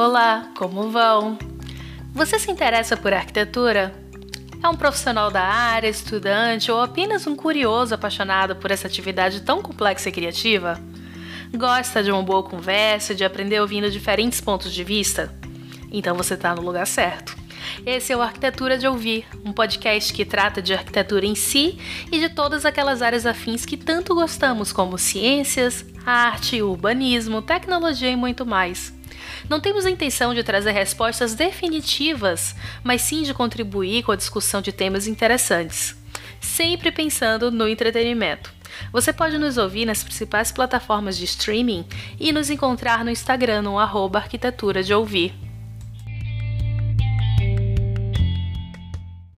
Olá, como vão? Você se interessa por arquitetura? É um profissional da área, estudante ou apenas um curioso apaixonado por essa atividade tão complexa e criativa? Gosta de uma boa conversa, de aprender ouvindo diferentes pontos de vista? Então você está no lugar certo. Esse é o Arquitetura de Ouvir, um podcast que trata de arquitetura em si e de todas aquelas áreas afins que tanto gostamos, como ciências, arte, urbanismo, tecnologia e muito mais. Não temos a intenção de trazer respostas definitivas, mas sim de contribuir com a discussão de temas interessantes, sempre pensando no entretenimento. Você pode nos ouvir nas principais plataformas de streaming e nos encontrar no Instagram no arroba arquitetura de ouvir.